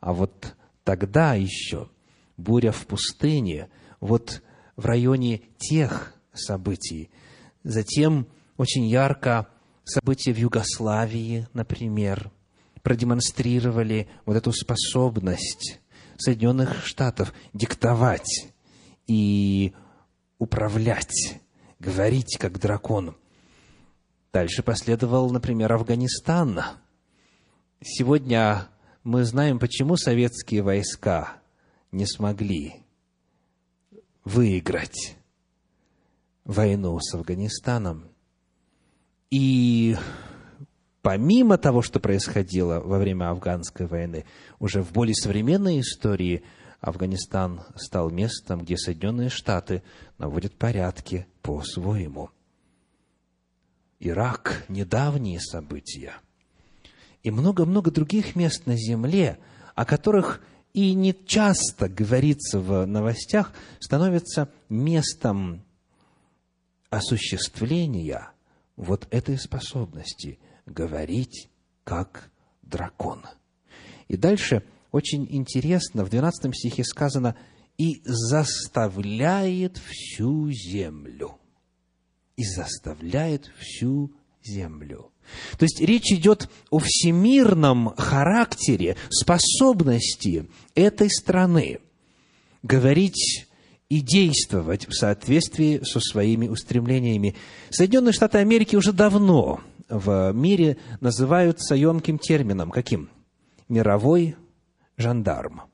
а вот тогда еще буря в пустыне, вот в районе тех событий. Затем очень ярко события в Югославии, например, продемонстрировали вот эту способность Соединенных Штатов диктовать и управлять, говорить как дракон. Дальше последовал, например, Афганистан. Сегодня мы знаем, почему советские войска не смогли выиграть войну с Афганистаном. И помимо того, что происходило во время афганской войны, уже в более современной истории Афганистан стал местом, где Соединенные Штаты наводят порядки по-своему. Ирак – недавние события. И много-много других мест на земле, о которых и не часто говорится в новостях, становятся местом осуществления вот этой способности говорить как дракон. И дальше очень интересно, в 12 стихе сказано, и заставляет всю землю. И заставляет всю землю. То есть речь идет о всемирном характере, способности этой страны говорить и действовать в соответствии со своими устремлениями. Соединенные Штаты Америки уже давно в мире называются емким термином. Каким? Мировой жандарм.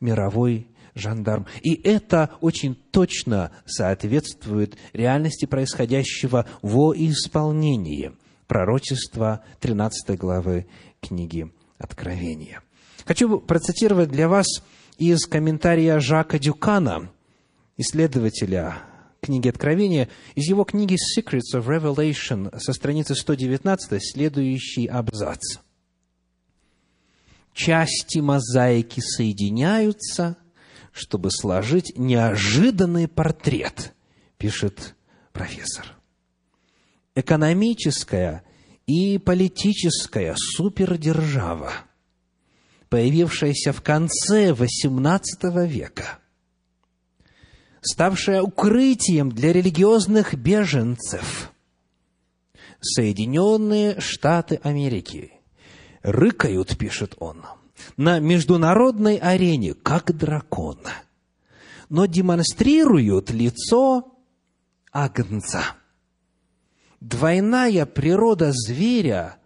Мировой жандарм. И это очень точно соответствует реальности происходящего во исполнении пророчества 13 главы книги Откровения. Хочу процитировать для вас из комментария Жака Дюкана, исследователя книги Откровения, из его книги Secrets of Revelation со страницы 119 следующий абзац. Части мозаики соединяются, чтобы сложить неожиданный портрет, пишет профессор. Экономическая и политическая супердержава, появившаяся в конце XVIII века – ставшая укрытием для религиозных беженцев. Соединенные Штаты Америки рыкают, пишет он, на международной арене, как дракон, но демонстрируют лицо агнца. Двойная природа зверя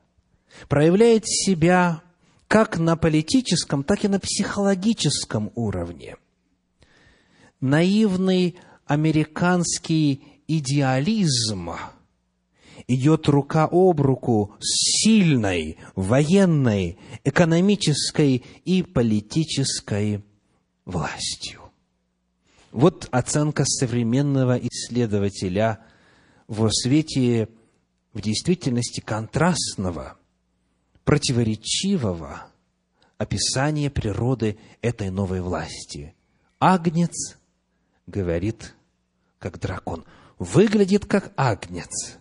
проявляет себя как на политическом, так и на психологическом уровне – наивный американский идеализм идет рука об руку с сильной военной, экономической и политической властью. Вот оценка современного исследователя в свете в действительности контрастного, противоречивого описания природы этой новой власти. Агнец говорит как дракон, выглядит как агнец,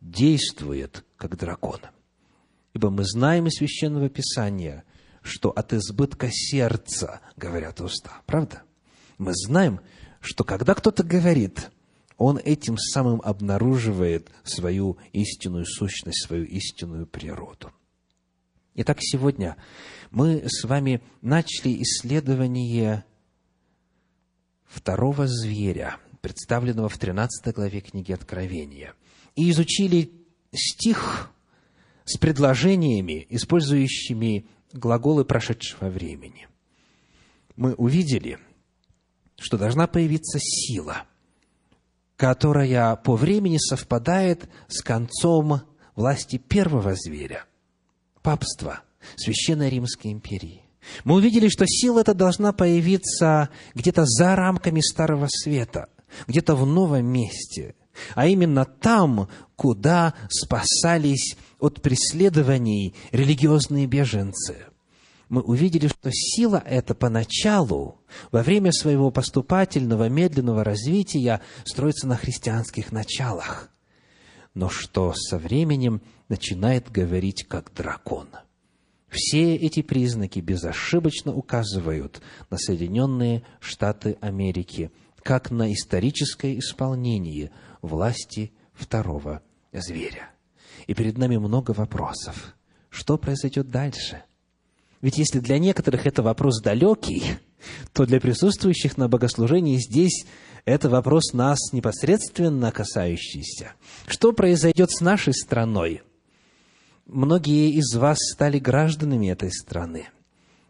действует как дракон. Ибо мы знаем из Священного Писания, что от избытка сердца говорят уста. Правда? Мы знаем, что когда кто-то говорит, он этим самым обнаруживает свою истинную сущность, свою истинную природу. Итак, сегодня мы с вами начали исследование второго зверя, представленного в 13 главе книги Откровения, и изучили стих с предложениями, использующими глаголы прошедшего времени. Мы увидели, что должна появиться сила, которая по времени совпадает с концом власти первого зверя, папства, Священной Римской империи. Мы увидели, что сила эта должна появиться где-то за рамками Старого Света, где-то в новом месте, а именно там, куда спасались от преследований религиозные беженцы. Мы увидели, что сила эта поначалу, во время своего поступательного, медленного развития, строится на христианских началах, но что со временем начинает говорить как дракон – все эти признаки безошибочно указывают на Соединенные Штаты Америки как на историческое исполнение власти второго зверя. И перед нами много вопросов. Что произойдет дальше? Ведь если для некоторых это вопрос далекий, то для присутствующих на богослужении здесь это вопрос нас непосредственно касающийся. Что произойдет с нашей страной? Многие из вас стали гражданами этой страны.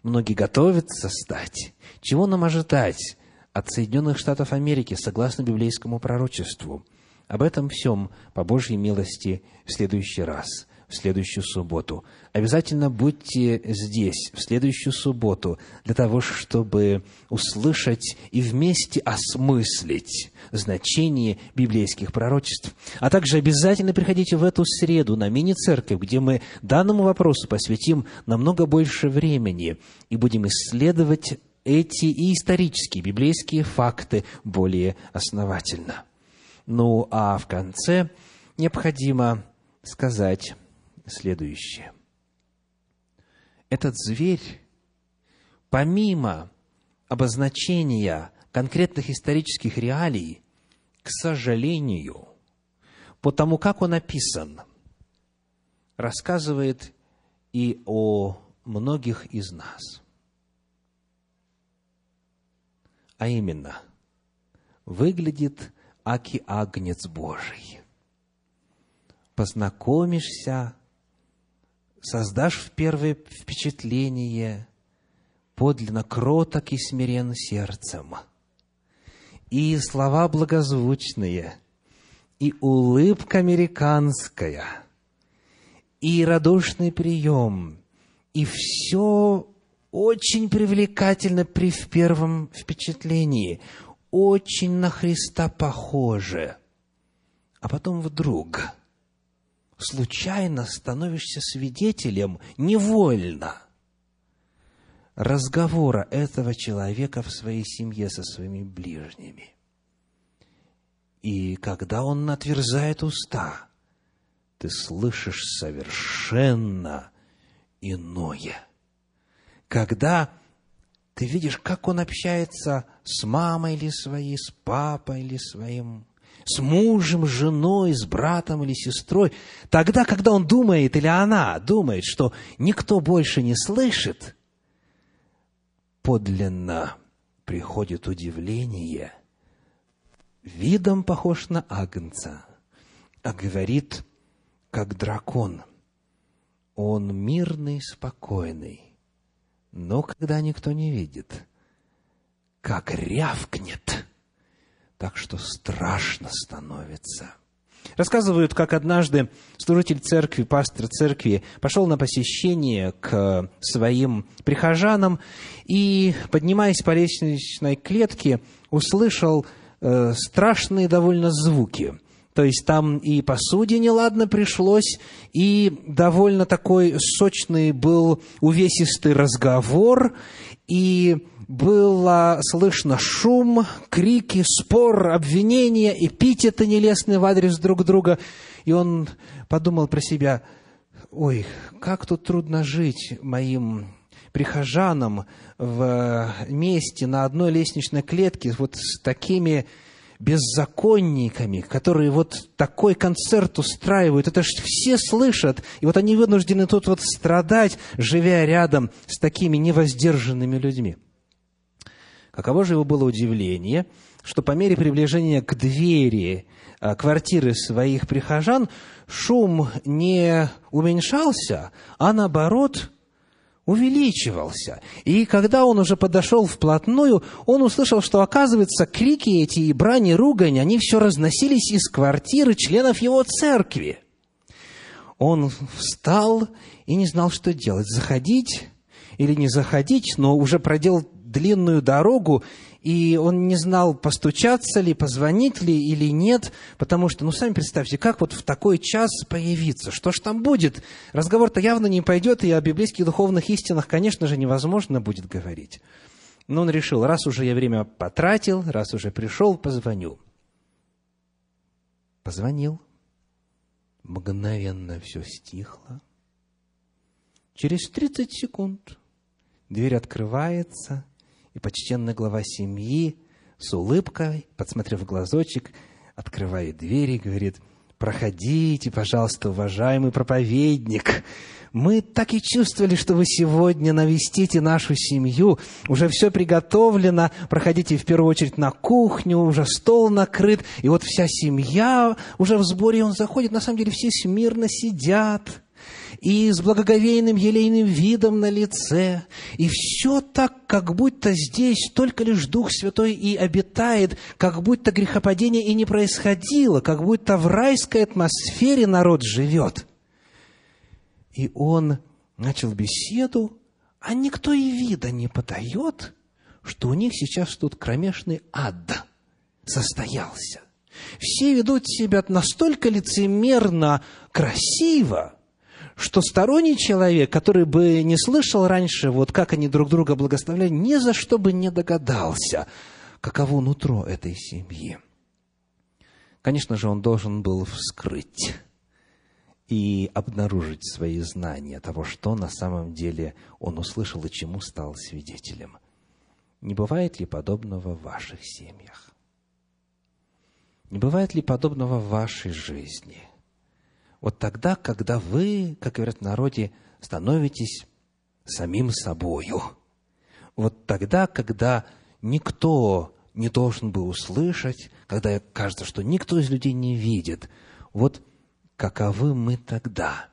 Многие готовятся стать. Чего нам ожидать от Соединенных Штатов Америки, согласно библейскому пророчеству? Об этом всем, по Божьей милости, в следующий раз – в следующую субботу. Обязательно будьте здесь в следующую субботу для того, чтобы услышать и вместе осмыслить значение библейских пророчеств. А также обязательно приходите в эту среду на мини-церковь, где мы данному вопросу посвятим намного больше времени и будем исследовать эти и исторические библейские факты более основательно. Ну, а в конце необходимо сказать следующее. Этот зверь, помимо обозначения конкретных исторических реалий, к сожалению, по тому, как он описан, рассказывает и о многих из нас. А именно, выглядит аки агнец Божий. Познакомишься создашь в первое впечатление подлинно кроток и смирен сердцем, и слова благозвучные, и улыбка американская, и радушный прием, и все очень привлекательно при первом впечатлении, очень на Христа похоже. А потом вдруг – случайно становишься свидетелем невольно разговора этого человека в своей семье со своими ближними. И когда он отверзает уста, ты слышишь совершенно иное. Когда ты видишь, как он общается с мамой или своей, с папой или своим, с мужем, с женой, с братом или сестрой, тогда, когда он думает или она думает, что никто больше не слышит, подлинно приходит удивление, видом похож на агнца, а говорит, как дракон. Он мирный, спокойный, но когда никто не видит, как рявкнет – так что страшно становится. Рассказывают, как однажды служитель церкви, пастор церкви пошел на посещение к своим прихожанам и, поднимаясь по лестничной клетке, услышал э, страшные довольно звуки. То есть там и посуде неладно пришлось, и довольно такой сочный был увесистый разговор, и было слышно шум, крики, спор, обвинения, эпитеты нелестные в адрес друг друга. И он подумал про себя, ой, как тут трудно жить моим прихожанам в месте на одной лестничной клетке вот с такими беззаконниками, которые вот такой концерт устраивают. Это же все слышат, и вот они вынуждены тут вот страдать, живя рядом с такими невоздержанными людьми. Каково же его было удивление, что по мере приближения к двери а, квартиры своих прихожан шум не уменьшался, а наоборот увеличивался. И когда он уже подошел вплотную, он услышал, что, оказывается, крики эти и брани, ругань, они все разносились из квартиры членов его церкви. Он встал и не знал, что делать, заходить или не заходить, но уже проделал длинную дорогу, и он не знал, постучаться ли, позвонить ли или нет, потому что, ну, сами представьте, как вот в такой час появиться, что ж там будет? Разговор-то явно не пойдет, и о библейских духовных истинах, конечно же, невозможно будет говорить. Но он решил, раз уже я время потратил, раз уже пришел, позвоню. Позвонил. Мгновенно все стихло. Через 30 секунд дверь открывается, и почтенный глава семьи с улыбкой, подсмотрев глазочек, открывает дверь и говорит, «Проходите, пожалуйста, уважаемый проповедник. Мы так и чувствовали, что вы сегодня навестите нашу семью. Уже все приготовлено. Проходите в первую очередь на кухню, уже стол накрыт. И вот вся семья уже в сборе, он заходит. На самом деле все смирно сидят и с благоговейным елейным видом на лице. И все так, как будто здесь только лишь Дух Святой и обитает, как будто грехопадение и не происходило, как будто в райской атмосфере народ живет. И он начал беседу, а никто и вида не подает, что у них сейчас тут кромешный ад состоялся. Все ведут себя настолько лицемерно красиво, что сторонний человек, который бы не слышал раньше, вот как они друг друга благословляли, ни за что бы не догадался, каково нутро этой семьи. Конечно же, он должен был вскрыть и обнаружить свои знания того, что на самом деле он услышал и чему стал свидетелем. Не бывает ли подобного в ваших семьях? Не бывает ли подобного в вашей жизни – вот тогда, когда вы, как говорят в народе, становитесь самим собою. Вот тогда, когда никто не должен был услышать, когда кажется, что никто из людей не видит. Вот каковы мы тогда?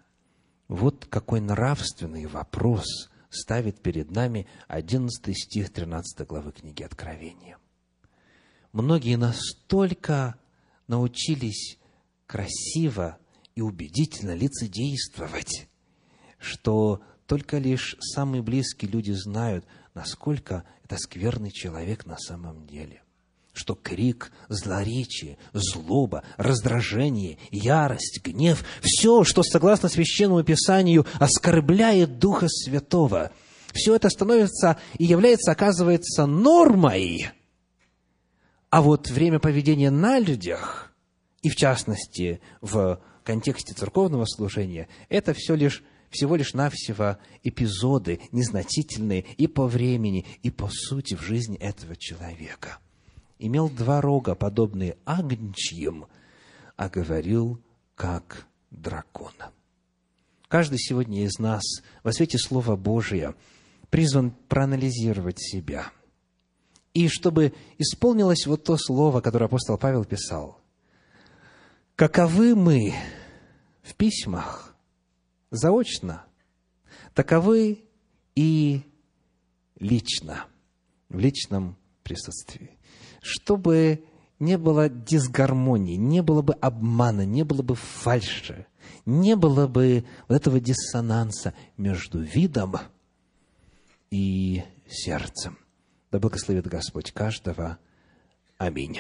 Вот какой нравственный вопрос ставит перед нами 11 стих 13 главы книги Откровения. Многие настолько научились красиво и убедительно лицедействовать, что только лишь самые близкие люди знают, насколько это скверный человек на самом деле. Что крик, злоречие, злоба, раздражение, ярость, гнев, все, что согласно священному писанию оскорбляет Духа Святого, все это становится и является, оказывается, нормой. А вот время поведения на людях, и в частности в контексте церковного служения, это все лишь, всего лишь навсего эпизоды, незначительные и по времени, и по сути в жизни этого человека. Имел два рога, подобные агнчьим, а говорил как дракон. Каждый сегодня из нас во свете Слова Божия призван проанализировать себя. И чтобы исполнилось вот то слово, которое апостол Павел писал – Каковы мы в письмах заочно, таковы и лично, в личном присутствии. Чтобы не было дисгармонии, не было бы обмана, не было бы фальши, не было бы вот этого диссонанса между видом и сердцем. Да благословит Господь каждого. Аминь.